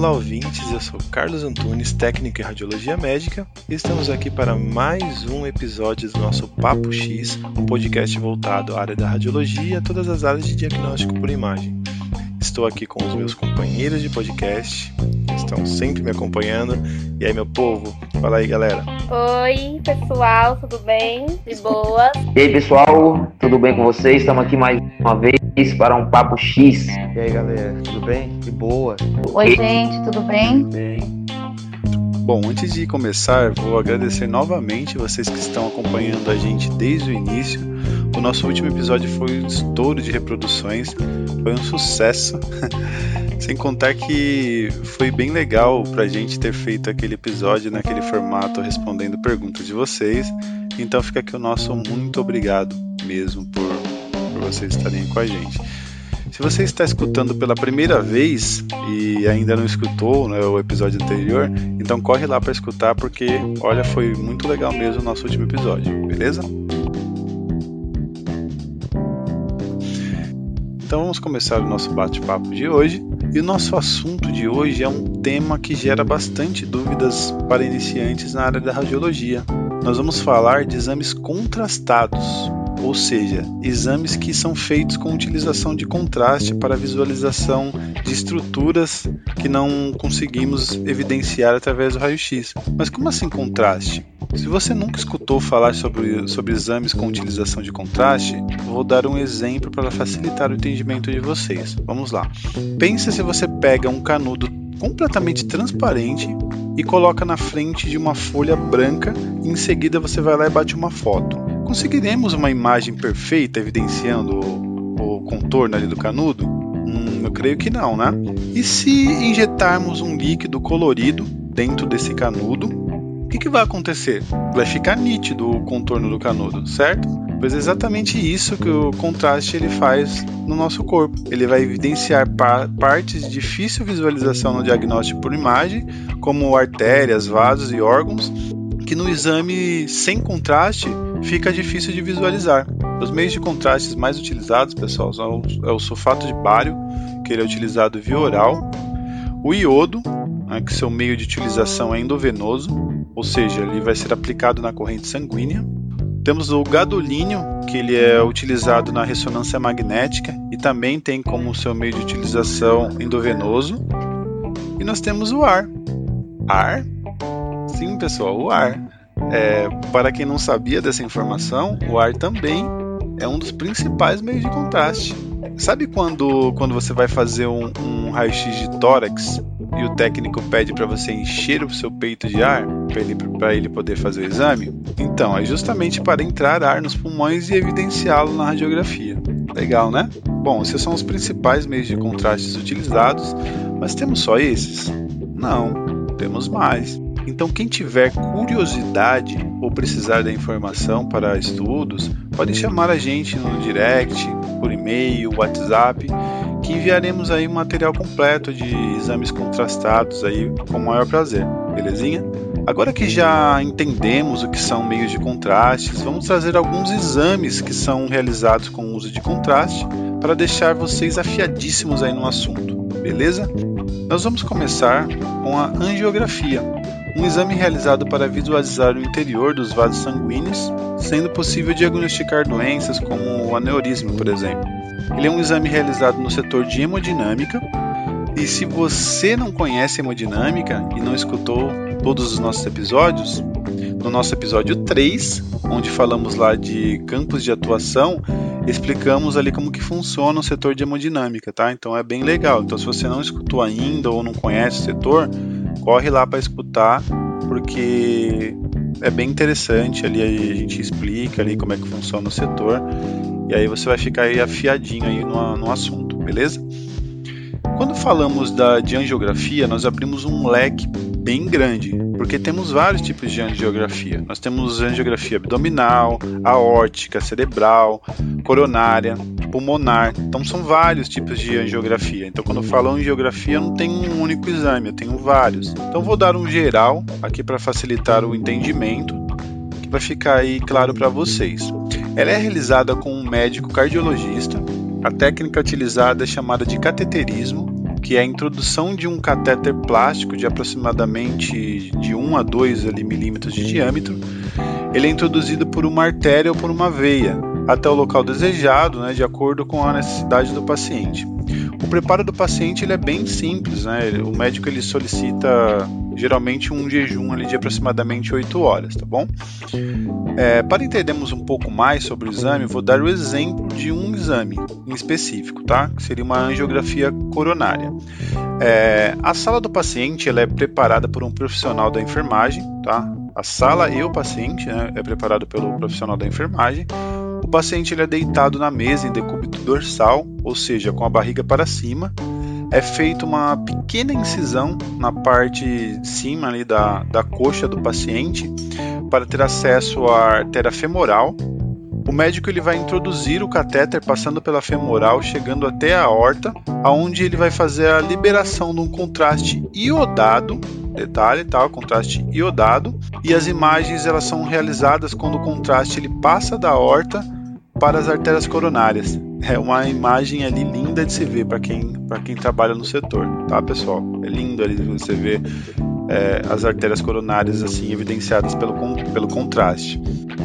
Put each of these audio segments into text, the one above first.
Olá, ouvintes. Eu sou Carlos Antunes, técnico em radiologia médica, e estamos aqui para mais um episódio do nosso Papo X, um podcast voltado à área da radiologia e a todas as áreas de diagnóstico por imagem. Estou aqui com os meus companheiros de podcast, que estão sempre me acompanhando. E aí, meu povo? Fala aí, galera. Oi, pessoal, tudo bem? De boa? E aí, pessoal, tudo bem com vocês? Estamos aqui mais uma vez para um Papo X. E aí, galera, tudo bem? De boa? Oi, gente, tudo bem? Bem. Bom, antes de começar, vou agradecer novamente vocês que estão acompanhando a gente desde o início. O nosso último episódio foi um estouro de reproduções, foi um sucesso. Sem contar que foi bem legal pra gente ter feito aquele episódio naquele formato respondendo perguntas de vocês. Então fica aqui o nosso muito obrigado mesmo por, por vocês estarem com a gente. Se você está escutando pela primeira vez e ainda não escutou né, o episódio anterior, então corre lá para escutar porque, olha, foi muito legal mesmo o nosso último episódio, beleza? Então vamos começar o nosso bate-papo de hoje. E o nosso assunto de hoje é um tema que gera bastante dúvidas para iniciantes na área da radiologia. Nós vamos falar de exames contrastados, ou seja, exames que são feitos com utilização de contraste para visualização de estruturas que não conseguimos evidenciar através do raio-x. Mas como assim contraste? Se você nunca escutou falar sobre, sobre exames com utilização de contraste, vou dar um exemplo para facilitar o entendimento de vocês. Vamos lá. Pensa se você pega um canudo completamente transparente e coloca na frente de uma folha branca e em seguida você vai lá e bate uma foto conseguiremos uma imagem perfeita evidenciando o, o contorno ali do canudo? Hum, eu creio que não, né? E se injetarmos um líquido colorido dentro desse canudo, o que, que vai acontecer? Vai ficar nítido o contorno do canudo, certo? Pois é exatamente isso que o contraste ele faz no nosso corpo. Ele vai evidenciar pa partes de difícil visualização no diagnóstico por imagem, como artérias, vasos e órgãos, que no exame sem contraste fica difícil de visualizar. Os meios de contrastes mais utilizados, pessoal, são é o sulfato de bário, que ele é utilizado via oral, o iodo, né, que seu meio de utilização é endovenoso, ou seja, ele vai ser aplicado na corrente sanguínea. Temos o gadolínio, que ele é utilizado na ressonância magnética e também tem como seu meio de utilização endovenoso. E nós temos o ar. Ar? Sim, pessoal, o ar. É, para quem não sabia dessa informação, o ar também é um dos principais meios de contraste. Sabe quando, quando você vai fazer um, um raio-x de tórax e o técnico pede para você encher o seu peito de ar para ele, ele poder fazer o exame? Então, é justamente para entrar ar nos pulmões e evidenciá-lo na radiografia. Legal, né? Bom, esses são os principais meios de contrastes utilizados, mas temos só esses? Não, temos mais. Então, quem tiver curiosidade ou precisar da informação para estudos, pode chamar a gente no direct, por e-mail, WhatsApp, que enviaremos aí um material completo de exames contrastados aí com o maior prazer. Belezinha? Agora que já entendemos o que são meios de contrastes, vamos trazer alguns exames que são realizados com o uso de contraste para deixar vocês afiadíssimos aí no assunto. Beleza? Nós vamos começar com a angiografia um exame realizado para visualizar o interior dos vasos sanguíneos, sendo possível diagnosticar doenças como o aneurisma, por exemplo. Ele é um exame realizado no setor de hemodinâmica, e se você não conhece hemodinâmica e não escutou todos os nossos episódios, no nosso episódio 3, onde falamos lá de campos de atuação, explicamos ali como que funciona o setor de hemodinâmica, tá? Então é bem legal. Então se você não escutou ainda ou não conhece o setor, corre lá para escutar, porque é bem interessante ali a gente explica ali como é que funciona o setor e aí você vai ficar aí afiadinho aí no, no assunto, beleza? Quando falamos da, de angiografia, nós abrimos um leque bem grande, porque temos vários tipos de angiografia. Nós temos angiografia abdominal, aórtica, cerebral, coronária, pulmonar. Então são vários tipos de angiografia. Então quando eu falo angiografia, eu não tenho um único exame, eu tenho vários. Então vou dar um geral aqui para facilitar o entendimento, que vai ficar aí claro para vocês. Ela é realizada com um médico cardiologista a técnica utilizada é chamada de cateterismo que é a introdução de um catéter plástico de aproximadamente de 1 a 2 ali, milímetros de diâmetro. Ele é introduzido por uma artéria ou por uma veia até o local desejado, né, de acordo com a necessidade do paciente. O preparo do paciente ele é bem simples, né? O médico ele solicita geralmente um jejum ali de aproximadamente 8 horas, tá bom? É, para entendermos um pouco mais sobre o exame, vou dar o exemplo de um exame em específico, tá? Que seria uma angiografia coronária. É, a sala do paciente ela é preparada por um profissional da enfermagem, tá? A sala e o paciente né, é preparado pelo profissional da enfermagem. O paciente ele é deitado na mesa em decúbito dorsal, ou seja, com a barriga para cima, é feita uma pequena incisão na parte de cima ali da, da coxa do paciente para ter acesso à artéria femoral. O médico ele vai introduzir o catéter passando pela femoral, chegando até a aorta, aonde ele vai fazer a liberação de um contraste iodado, detalhe, tá? contraste iodado, e as imagens elas são realizadas quando o contraste ele passa da aorta para as artérias coronárias. É uma imagem ali linda de se ver para quem, quem trabalha no setor, tá pessoal? É lindo ali você ver é, as artérias coronárias assim evidenciadas pelo, pelo contraste.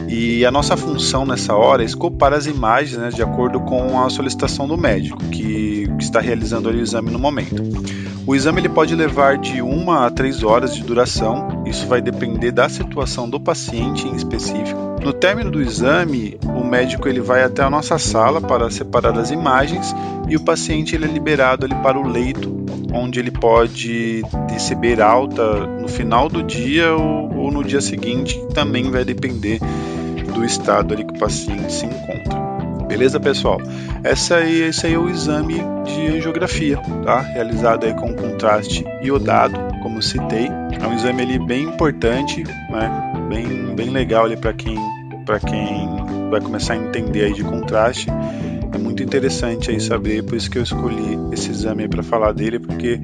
E a nossa função nessa hora é escopar as imagens né, de acordo com a solicitação do médico que, que está realizando o exame no momento. O exame ele pode levar de uma a três horas de duração, isso vai depender da situação do paciente em específico. No término do exame, o médico ele vai até a nossa sala para separar as imagens e o paciente ele é liberado ali para o leito, onde ele pode receber alta no final do dia ou, ou no dia seguinte, também vai depender do estado ali que o paciente se encontra. Beleza, pessoal? Essa aí, esse aí é o exame de angiografia, tá? Realizado aí com contraste iodado, como citei. É um exame ali bem importante, né? Bem, bem legal ali para quem para quem vai começar a entender aí de contraste. É muito interessante aí saber, por isso que eu escolhi esse exame para falar dele, porque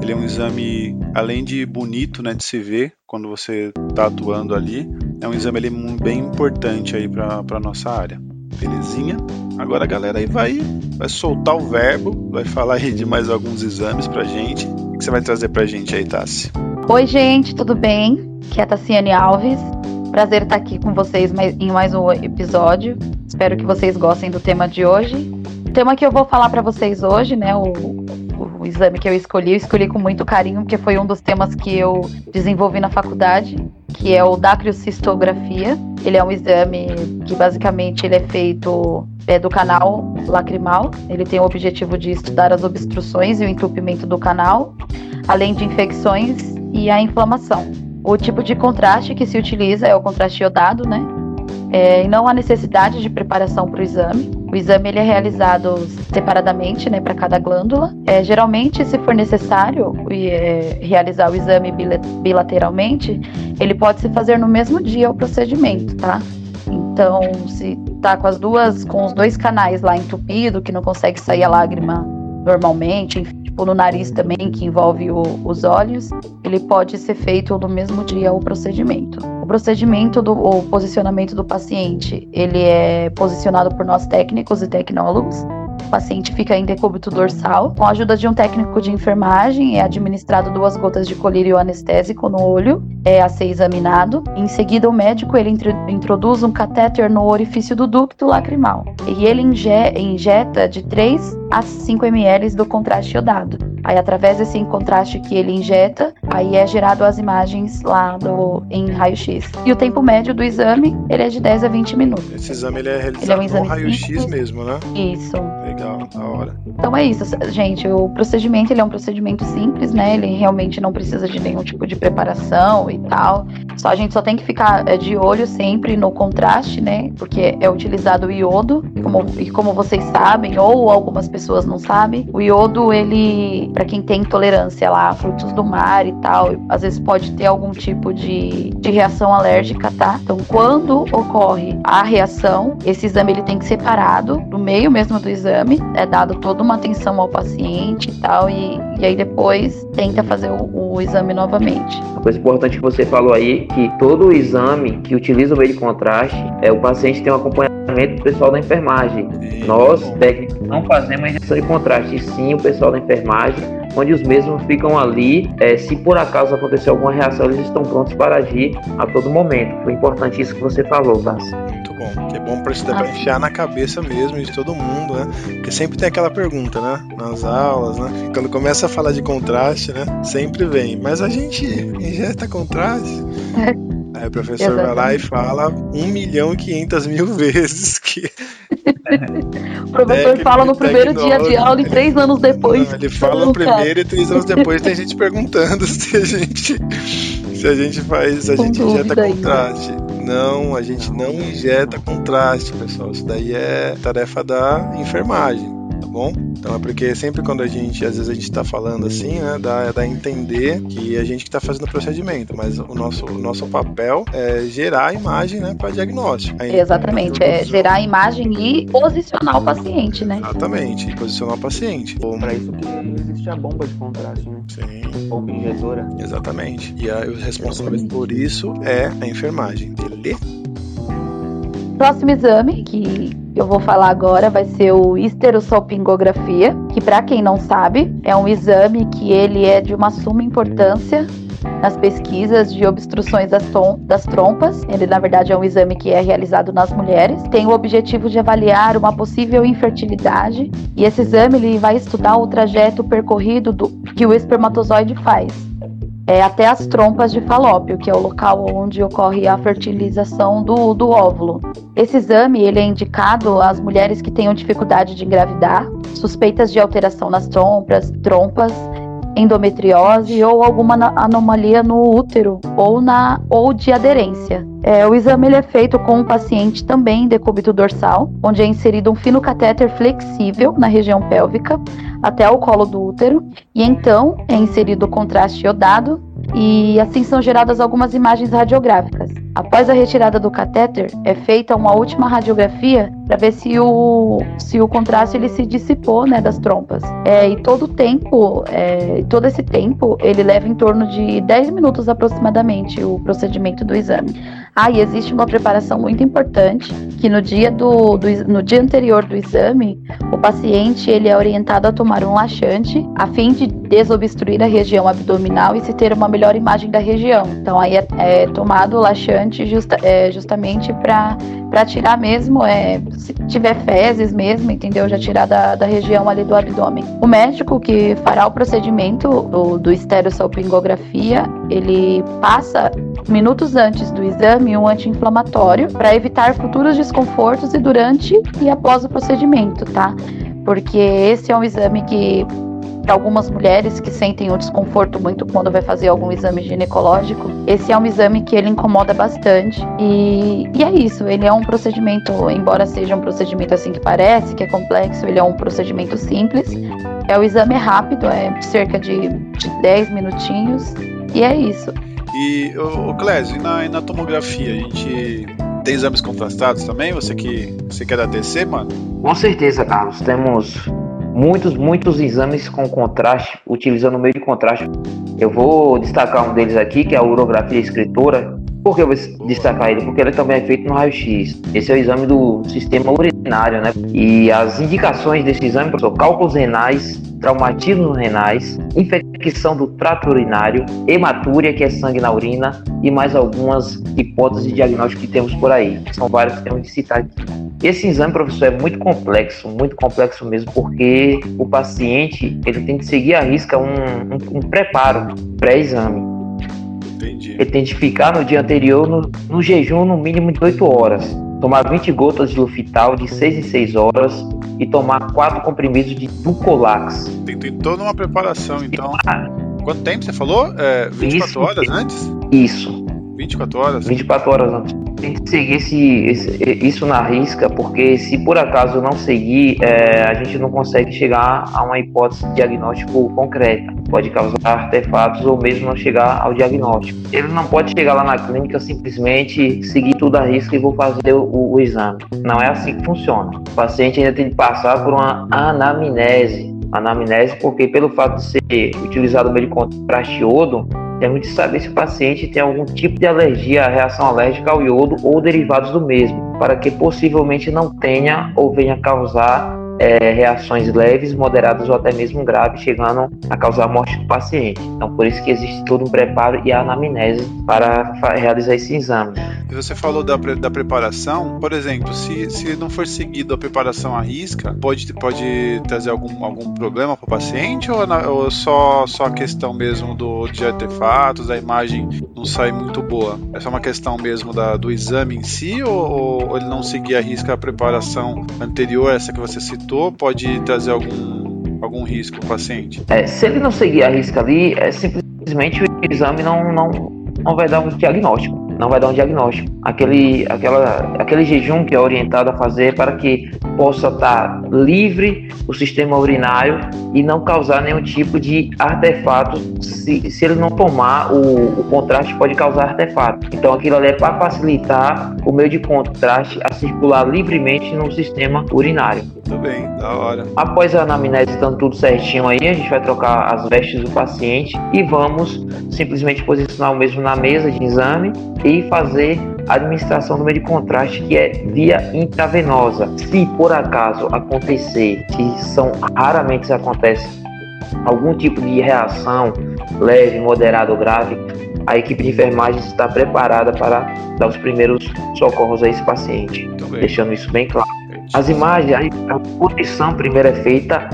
ele é um exame, além de bonito, né, de se ver quando você está atuando ali, é um exame ali bem importante aí para a nossa área. Belezinha? Agora a galera aí vai, vai soltar o verbo, vai falar aí de mais alguns exames pra gente. O que você vai trazer pra gente aí, Tassi? Oi, gente, tudo bem? Aqui é a Tassiane Alves. Prazer estar aqui com vocês em mais um episódio. Espero que vocês gostem do tema de hoje. O tema que eu vou falar para vocês hoje, né, o, o, exame que eu escolhi, eu escolhi com muito carinho, porque foi um dos temas que eu desenvolvi na faculdade, que é o dacriocistografia. Ele é um exame que basicamente ele é feito é, do canal lacrimal. Ele tem o objetivo de estudar as obstruções e o entupimento do canal, além de infecções e a inflamação. O tipo de contraste que se utiliza é o contraste iodado, né? É, e não há necessidade de preparação para o exame. O exame ele é realizado separadamente, né, para cada glândula. É, geralmente, se for necessário é, realizar o exame bilateralmente, ele pode se fazer no mesmo dia o procedimento, tá? Então, se tá com as duas, com os dois canais lá entupido, que não consegue sair a lágrima normalmente, enfim, tipo no nariz também, que envolve o, os olhos, ele pode ser feito no mesmo dia o procedimento. O procedimento do o posicionamento do paciente, ele é posicionado por nós técnicos e tecnólogos paciente fica em decúbito dorsal. Com a ajuda de um técnico de enfermagem, é administrado duas gotas de colírio anestésico no olho, é a ser examinado. Em seguida, o médico ele introduz um catéter no orifício do ducto lacrimal e ele injeta de 3 a 5 ml do contraste iodado. Aí, através desse contraste que ele injeta, aí é gerado as imagens lá do, em raio-x. E o tempo médio do exame, ele é de 10 a 20 minutos. Esse exame ele é realizado ele é um no raio-x mesmo, né? Isso. Legal, da hora. Então é isso, gente. O procedimento ele é um procedimento simples, né? Ele realmente não precisa de nenhum tipo de preparação e tal. Só a gente só tem que ficar é, de olho sempre no contraste, né? Porque é utilizado o iodo, como, e como vocês sabem, ou algumas pessoas não sabem, o iodo ele para quem tem intolerância lá frutos do mar e tal, às vezes pode ter algum tipo de, de reação alérgica, tá? Então, quando ocorre a reação, esse exame ele tem que ser parado no meio mesmo do exame exame, é dado toda uma atenção ao paciente e tal, e, e aí depois tenta fazer o, o exame novamente. Uma coisa importante que você falou aí, que todo o exame que utiliza o meio de contraste, é o paciente tem um acompanhamento do pessoal da enfermagem. Nós, técnicos, não fazemos a injeção de contraste, e sim o pessoal da enfermagem, onde os mesmos ficam ali. É, se por acaso acontecer alguma reação, eles estão prontos para agir a todo momento. Foi importante isso que você falou, Tassi. Muito bom. Que é bom para isso dá pra enfiar na cabeça mesmo de todo mundo, né? Porque sempre tem aquela pergunta, né? Nas aulas, né? Quando começa a falar de contraste, né? Sempre vem. Mas a gente injeta contraste? Aí o professor vai lá e fala 1 milhão e 500 mil vezes que. O professor fala no primeiro dia de aula e três anos depois. Não, ele fala no primeiro e três anos depois tem gente perguntando se a gente se a gente faz, se a Com gente injeta dúvida ainda. Não, a gente não injeta contraste, pessoal. Isso daí é tarefa da enfermagem, bom? Então é porque sempre quando a gente, às vezes a gente tá falando assim, né, dá, dá a entender que a gente que tá fazendo o procedimento, mas o nosso, o nosso papel é gerar a imagem, né, para diagnóstico. Aí, Exatamente, é gerar a imagem e posicionar o paciente, né? Exatamente, e posicionar o paciente. Como- Para isso que existe a bomba de contraste, né? Sim, Bomba injetora. exatamente. E aí, os responsáveis por isso é a enfermagem. Beleza? Próximo exame que eu vou falar agora vai ser o histerosalpingografia, que para quem não sabe, é um exame que ele é de uma suma importância nas pesquisas de obstruções das, das trompas. Ele, na verdade, é um exame que é realizado nas mulheres. Tem o objetivo de avaliar uma possível infertilidade. E esse exame ele vai estudar o trajeto percorrido do, que o espermatozoide faz. É, até as trompas de falópio, que é o local onde ocorre a fertilização do, do óvulo. Esse exame ele é indicado às mulheres que tenham dificuldade de engravidar, suspeitas de alteração nas trompas, trompas, endometriose ou alguma anomalia no útero ou na ou de aderência. É, o exame ele é feito com um paciente também em decúbito dorsal, onde é inserido um fino catéter flexível na região pélvica até o colo do útero e então é inserido o contraste iodado e assim são geradas algumas imagens radiográficas. Após a retirada do catéter, é feita uma última radiografia para ver se o, se o contraste ele se dissipou né, das trompas. É, e todo o tempo, é, todo esse tempo, ele leva em torno de 10 minutos aproximadamente o procedimento do exame. Ah, e existe uma preparação muito importante que no dia, do, do no dia anterior do exame, o paciente ele é orientado a tomar um laxante a fim de desobstruir a região abdominal e se ter uma melhor imagem da região. Então aí é, é tomado o laxante justa- é, justamente para para tirar mesmo, é, se tiver fezes mesmo, entendeu? Já tirar da, da região ali do abdômen. O médico que fará o procedimento do, do esterossalpingografia, ele passa minutos antes do exame um anti-inflamatório para evitar futuros desconfortos e durante e após o procedimento, tá? Porque esse é um exame que para algumas mulheres que sentem um desconforto muito quando vai fazer algum exame ginecológico, esse é um exame que ele incomoda bastante. E, e é isso, ele é um procedimento, embora seja um procedimento assim que parece, que é complexo, ele é um procedimento simples. É o exame é rápido, é cerca de, de 10 minutinhos, e é isso. E, ô, ô Clésio, e na, e na tomografia, a gente tem exames contrastados também? Você que, você que é da TC, mano? Com certeza, Carlos. Temos muitos, muitos exames com contraste, utilizando o meio de contraste. Eu vou destacar um deles aqui, que é a urografia escritora. Por que eu vou destacar ele? Porque ele também é feito no raio-x. Esse é o exame do sistema urinário, né? E as indicações desse exame são cálculos renais, traumatismos renais, infecção do trato urinário, hematúria, que é sangue na urina, e mais algumas hipóteses de diagnóstico que temos por aí. São várias que temos de citar aqui. Esse exame, professor, é muito complexo, muito complexo mesmo, porque o paciente ele tem que seguir à risca um, um, um preparo pré-exame. Entendi. Ele tem que ficar no dia anterior no, no jejum no mínimo de 8 horas, tomar 20 gotas de Lufital de 6 em 6 horas e tomar 4 comprimidos de Ducolax. Tem, tem toda uma preparação, então. Quanto tempo você falou? É, 24 Isso. horas antes? Isso. 24 horas? 24 horas antes. Tem que seguir esse, esse- isso na risca, porque se por acaso não seguir, é, a gente não consegue chegar a uma hipótese de diagnóstico concreta. Pode causar artefatos ou mesmo não chegar ao diagnóstico. Ele não pode chegar lá na clínica simplesmente seguir tudo a risca e vou fazer o, o exame. Não é assim que funciona. O paciente ainda tem que passar por uma anamnese. Anamnese porque pelo fato de ser utilizado o meio de contraste iodo, temos de saber se o paciente tem algum tipo de alergia, reação alérgica ao iodo ou derivados do mesmo, para que possivelmente não tenha ou venha causar é, reações leves, moderadas ou até mesmo graves, chegando a causar a morte do paciente. Então, por isso que existe todo um preparo e a anamnese para realizar esse exame. E você falou da, pre- da preparação, por exemplo, se, se não for seguido a preparação à risca, pode, pode trazer algum, algum problema para o paciente ou, na- ou só, só a questão mesmo do, de artefatos, a imagem não sai muito boa? É só uma questão mesmo da, do exame em si ou, ou ele não seguir a risca a preparação anterior, essa que você citou, pode trazer algum, algum risco para o paciente? É, se ele não seguir a risca ali, é simplesmente o exame não, não, não vai dar um diagnóstico. Não vai dar um diagnóstico. Aquele, aquela, aquele jejum que é orientado a fazer para que possa estar livre o sistema urinário e não causar nenhum tipo de artefato. Se, se ele não tomar, o, o contraste pode causar artefato. Então aquilo ali é para facilitar o meio de contraste a circular livremente no sistema urinário. Tudo bem, da hora. Após a anamnese estando tudo certinho aí, a gente vai trocar as vestes do paciente e vamos simplesmente posicionar o mesmo na mesa de exame e fazer a administração do meio de contraste que é via intravenosa. Se por acaso acontecer, que são raramente isso acontece, algum tipo de reação leve, moderada ou grave, a equipe de enfermagem está preparada para dar os primeiros socorros a esse paciente, Muito deixando isso bem claro. As imagens, a a posição primeiro é feita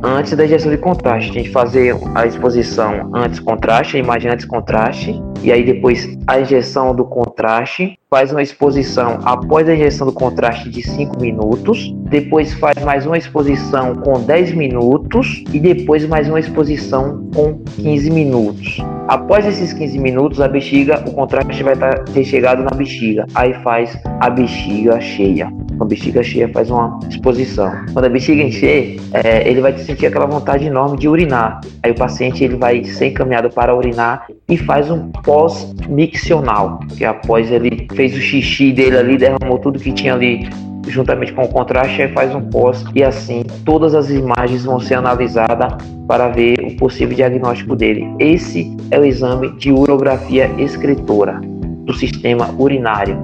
antes da injeção de contraste. A gente fazer a exposição antes contraste, a imagem antes contraste, e aí depois a injeção do contraste, faz uma exposição após a injeção do contraste de 5 minutos, depois faz mais uma exposição com 10 minutos e depois mais uma exposição com 15 minutos. Após esses 15 minutos, a bexiga, o contraste vai estar ter chegado na bexiga. Aí faz a bexiga cheia. Com a bexiga cheia faz uma exposição. Quando a bexiga encher, é, ele vai sentir aquela vontade enorme de urinar. Aí o paciente ele vai ser encaminhado para urinar e faz um pós-miccional, que após ele fez o xixi dele ali, derramou tudo que tinha ali juntamente com o contraste, aí faz um pós e assim todas as imagens vão ser analisadas para ver o possível diagnóstico dele. Esse é o exame de urografia escritora do sistema urinário,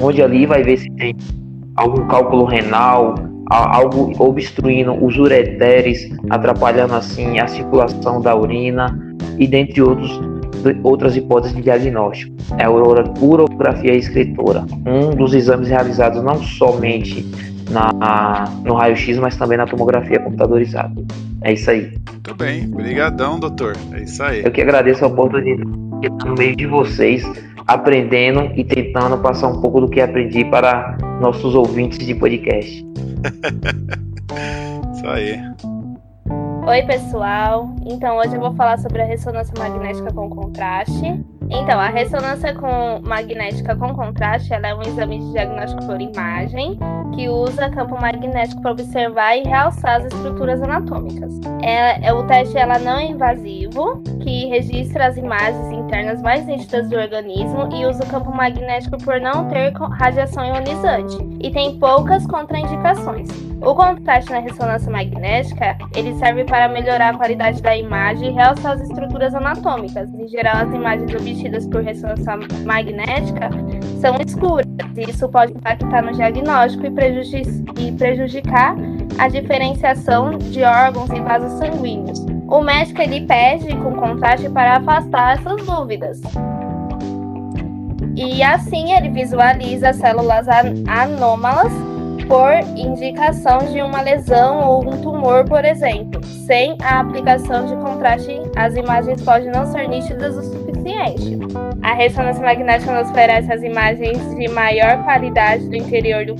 onde ali vai ver se tem algum cálculo renal, algo obstruindo os ureteres, atrapalhando assim a circulação da urina e dentre outros outras hipóteses de diagnóstico. É a uro- urografia escritora, um dos exames realizados não somente na, no raio-x, mas também na tomografia computadorizada. É isso aí. Muito bem. Obrigadão, doutor. É isso aí. Eu que agradeço a oportunidade de estar no meio de vocês, aprendendo e tentando passar um pouco do que aprendi para nossos ouvintes de podcast. Isso aí. Oi, pessoal. Então, hoje eu vou falar sobre a ressonância magnética com contraste. Então, a ressonância com magnética com contraste é um exame de diagnóstico por imagem que usa campo magnético para observar e realçar as estruturas anatômicas. É, é- o teste ela não é invasivo, que registra as imagens internas mais nítidas do organismo e usa o campo magnético por não ter radiação ionizante e tem poucas contraindicações. O contraste na ressonância magnética, ele serve para melhorar a qualidade da imagem e realçar as estruturas anatômicas. Em geral, as imagens obtidas por ressonância magnética são escuras, e isso pode impactar no diagnóstico e, e prejudicar a diferenciação de órgãos e vasos sanguíneos. O médico ele pede com contraste para afastar essas dúvidas. E assim ele visualiza células an- anômalas por indicação de uma lesão ou um tumor, por exemplo. Sem a aplicação de contraste, as imagens podem não ser nítidas o suficiente. A ressonância magnética nos oferece as imagens de maior qualidade do interior do,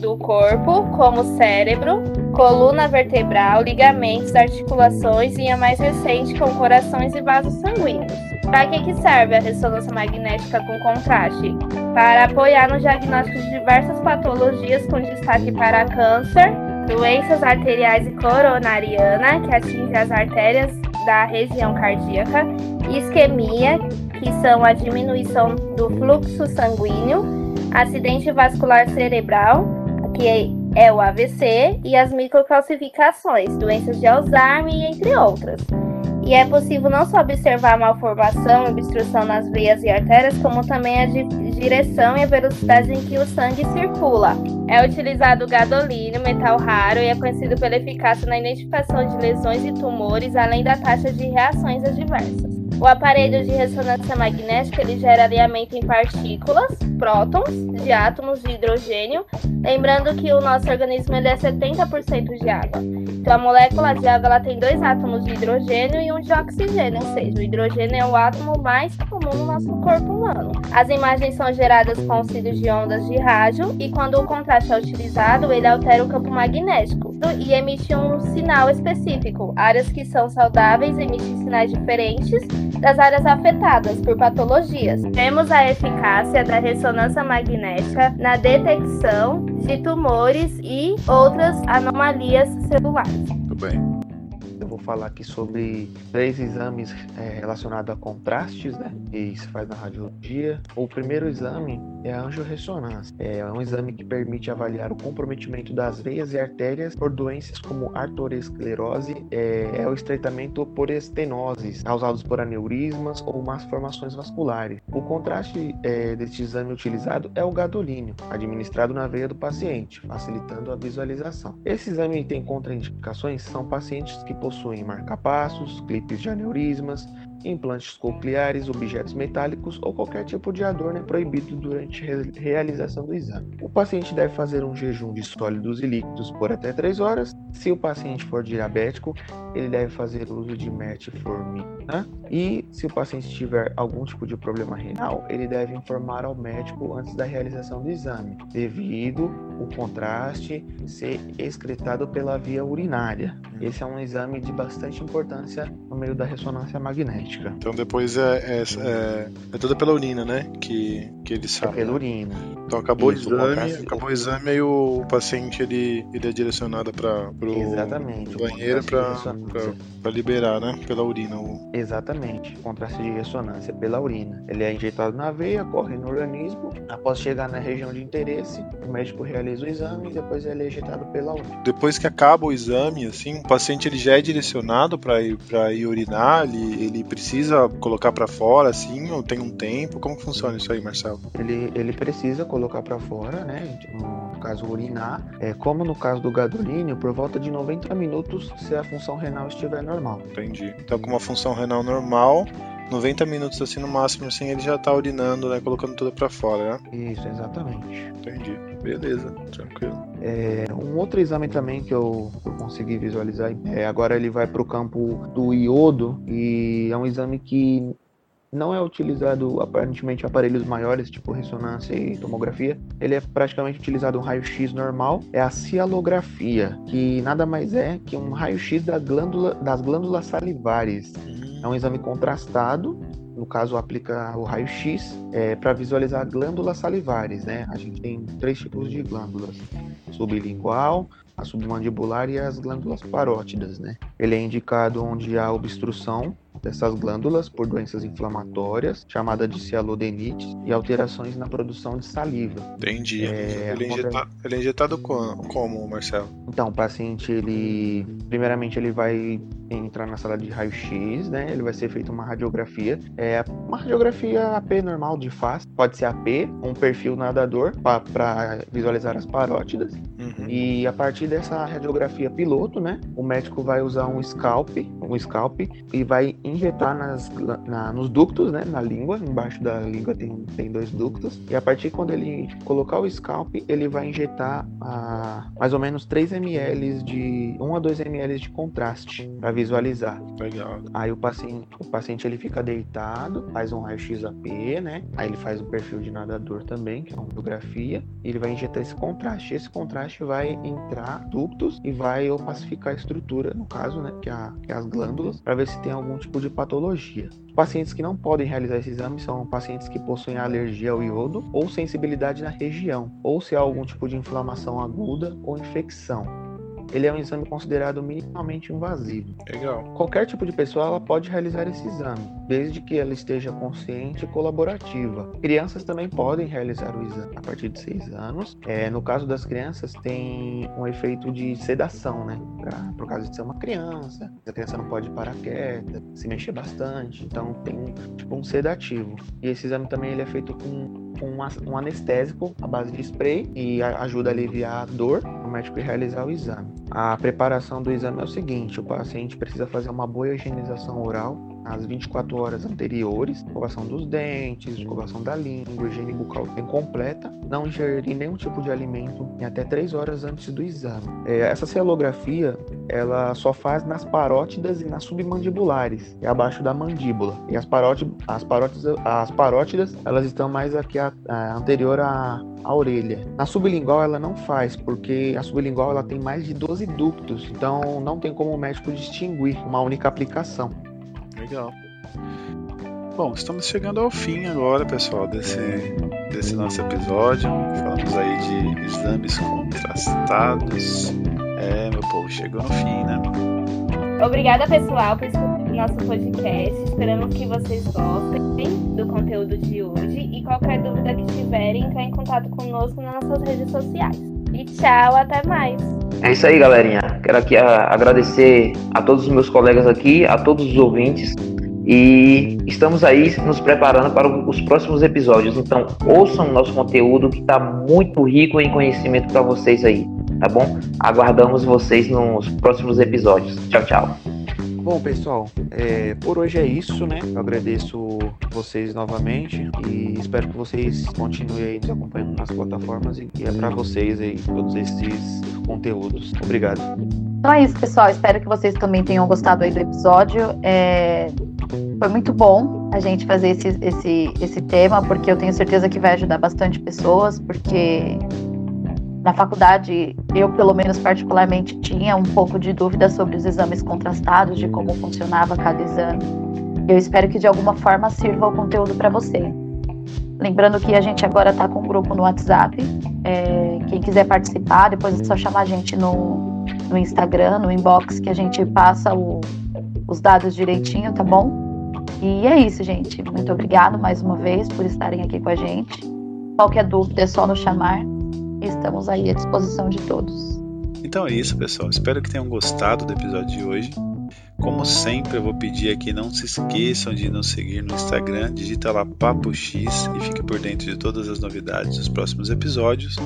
do corpo, como cérebro, coluna vertebral, ligamentos, articulações e a mais recente com corações e vasos sanguíneos. Para que, que serve a ressonância magnética com contraste? Para apoiar no diagnóstico de diversas patologias, com destaque para câncer, doenças arteriais e coronariana, que atinge as artérias da região cardíaca, isquemia, que são a diminuição do fluxo sanguíneo, acidente vascular cerebral, que é o AVC, e as microcalcificações, doenças de Alzheimer, entre outras. E é possível não só observar malformação e obstrução nas veias e artérias, como também a direção e a velocidade em que o sangue circula. É utilizado gadolínio, metal raro, e é conhecido pela eficácia na identificação de lesões e tumores, além da taxa de reações adversas. O aparelho de ressonância magnética ele gera alinhamento em partículas, prótons, de átomos de hidrogênio, lembrando que o nosso organismo ele é 70% de água. Então a molécula de água ela tem dois átomos de hidrogênio e um de oxigênio, ou seja, o hidrogênio é o átomo mais comum no nosso corpo humano. As imagens são geradas com auxílio de ondas de rádio e quando o contraste é utilizado, ele altera o campo magnético e emite um sinal específico. Áreas que são saudáveis emitem sinais diferentes das áreas afetadas por patologias. Temos a eficácia da ressonância magnética na detecção de tumores e outras anomalias celulares. Muito bem vou falar aqui sobre três exames é, relacionados a contrastes, né? Que se faz na radiologia. O primeiro exame é a angiorressonância. É um exame que permite avaliar o comprometimento das veias e artérias por doenças como arteriosclerose, é, é o estreitamento por estenoses causados por aneurismas ou más formações vasculares. O contraste é, deste exame utilizado é o gadolínio, administrado na veia do paciente, facilitando a visualização. Esse exame tem contraindicações, são pacientes que possuem possuem marcapassos, clipes de aneurismas, implantes cocleares, objetos metálicos ou qualquer tipo de adorno é proibido durante a realização do exame. O paciente deve fazer um jejum de sólidos e líquidos por até 3 horas. Se o paciente for diabético, ele deve fazer uso de metformina. E se o paciente tiver algum tipo de problema renal, ele deve informar ao médico antes da realização do exame, devido o contraste ser excretado pela via urinária. Esse é um exame de bastante importância no meio da ressonância magnética. Então depois é, é, é, é toda pela urina, né? Que, que ele sabe. É pela urina. Então acabou Isso, o exame, acabou o exame e o paciente ele, ele é direcionado para o banheiro para liberar, né? Pela urina. O... Exatamente. Contraste de ressonância pela urina. Ele é injetado na veia, corre no organismo. Após chegar na região de interesse, o médico realiza o exame e depois ele é injetado pela urina. Depois que acaba o exame, assim, o paciente ele já é direcionado para ir ir urinar, ele, ele precisa colocar para fora, assim, ou tem um tempo? Como funciona isso aí, Marcelo? Ele, ele precisa colocar para fora, né? No caso, urinar. É, como no caso do gadolínio, por volta de 90 minutos se a função renal estiver normal. Entendi. Então, com uma função renal normal, 90 minutos assim no máximo, assim, ele já tá urinando, né? Colocando tudo para fora, né? Isso, exatamente. Entendi. Beleza, tranquilo. É, um outro exame também que eu, eu consegui visualizar, é, agora ele vai para o campo do iodo e é um exame que não é utilizado aparentemente aparelhos maiores, tipo ressonância e tomografia. Ele é praticamente utilizado um raio-x normal, é a cialografia, que nada mais é que um raio-x da glândula, das glândulas salivares. É um exame contrastado no caso aplica o raio-x é, para visualizar glândulas salivares, né? A gente tem três tipos de glândulas: sublingual, a submandibular e as glândulas parótidas, né? Ele é indicado onde há obstrução dessas glândulas por doenças inflamatórias, chamada de cialodenite, e alterações na produção de saliva. Entendi. É, ele, é injetado, ele, é injetado, como, Marcelo? Então, o paciente, ele, primeiramente, ele vai entrar na sala de raio-x, né? Ele vai ser feita uma radiografia, é uma radiografia AP normal de face, pode ser AP, um perfil nadador para visualizar as parótidas. Uhum. E a partir dessa radiografia piloto, né, o médico vai usar um scalp, um scalp e vai injetar nas, na, nos ductos, né, na língua, embaixo da língua tem, tem dois ductos, e a partir quando ele colocar o scalp, ele vai injetar ah, mais ou menos 3 ml de 1 a 2 ml de contraste para visualizar. Legal. Aí o paciente, o paciente ele fica deitado, faz um raio-x AP, né? Aí ele faz o perfil de nadador também, que é uma fotografia, e ele vai injetar esse contraste. Esse contraste vai entrar ductos e vai opacificar a estrutura, no caso, né, que, é a, que é as glândulas, para ver se tem algum tipo de de patologia. Pacientes que não podem realizar esse exame são pacientes que possuem alergia ao iodo ou sensibilidade na região, ou se há algum tipo de inflamação aguda ou infecção ele é um exame considerado minimamente invasivo. Legal. Qualquer tipo de pessoa ela pode realizar esse exame, desde que ela esteja consciente e colaborativa. Crianças também podem realizar o exame a partir de 6 anos. É, no caso das crianças, tem um efeito de sedação, né? Pra, por causa de ser uma criança, a criança não pode parar quieta, se mexer bastante, então tem tipo um sedativo. E esse exame também ele é feito com um, anestésico à base de spray e ajuda a aliviar a dor médico realizar o exame. A preparação do exame é o seguinte: o paciente precisa fazer uma boa higienização oral nas 24 horas anteriores, escovação dos dentes, escovação da língua, higiene bucal bem completa, não ingerir nenhum tipo de alimento em até 3 horas antes do exame. É, essa celografia ela só faz nas parótidas e nas submandibulares, é abaixo da mandíbula. E as, parótidas, as, parótidas, as parótidas elas estão mais aqui a, a, anterior à, à orelha. Na sublingual ela não faz, porque a sublingual ela tem mais de 12 ductos, então não tem como o médico distinguir uma única aplicação. Legal. Bom, estamos chegando ao fim agora, pessoal, desse, desse nosso episódio. Falamos aí de exames contrastados. É, meu povo, chegou no fim, né? Obrigada, pessoal, por escutar o nosso podcast. Esperamos que vocês gostem do conteúdo de hoje. E qualquer dúvida que tiverem, entrar em contato conosco nas nossas redes sociais. E tchau, até mais. É isso aí, galerinha. Quero aqui agradecer a todos os meus colegas aqui, a todos os ouvintes. E estamos aí nos preparando para os próximos episódios. Então, ouçam nosso conteúdo que está muito rico em conhecimento para vocês aí, tá bom? Aguardamos vocês nos próximos episódios. Tchau, tchau. Bom, pessoal, é, por hoje é isso, né? Eu agradeço vocês novamente e espero que vocês continuem aí nos acompanhando nas plataformas e é para vocês aí todos esses conteúdos. Obrigado. Então é isso, pessoal. Espero que vocês também tenham gostado aí do episódio. É... Foi muito bom a gente fazer esse, esse, esse tema, porque eu tenho certeza que vai ajudar bastante pessoas, porque na faculdade, eu, pelo menos particularmente, tinha um pouco de dúvida sobre os exames contrastados, de como funcionava cada exame. Eu espero que de alguma forma sirva o conteúdo para você. Lembrando que a gente agora está com um grupo no WhatsApp. É, quem quiser participar, depois é só chamar a gente no, no Instagram, no inbox, que a gente passa o, os dados direitinho, tá bom? E é isso, gente. Muito obrigado mais uma vez por estarem aqui com a gente. Qualquer dúvida é só nos chamar estamos aí à disposição de todos. Então é isso, pessoal. Espero que tenham gostado do episódio de hoje. Como sempre, eu vou pedir aqui, não se esqueçam de nos seguir no Instagram, digita lá Papo X e fique por dentro de todas as novidades dos próximos episódios.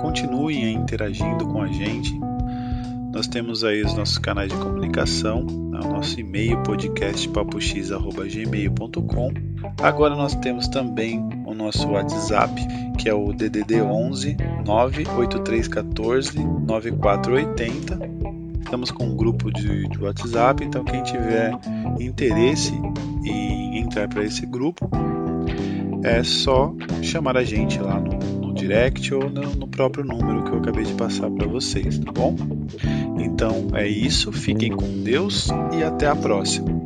Continuem interagindo com a gente. Nós temos aí os nossos canais de comunicação, né, o nosso e-mail podcastpapox@gmail.com. Agora nós temos também nosso WhatsApp, que é o DDD 11 98314 9480. Estamos com um grupo de, de WhatsApp, então quem tiver interesse em entrar para esse grupo, é só chamar a gente lá no, no direct ou no, no, próprio número que eu acabei de passar para vocês, tá bom? Então é isso, fiquem com Deus e até a próxima.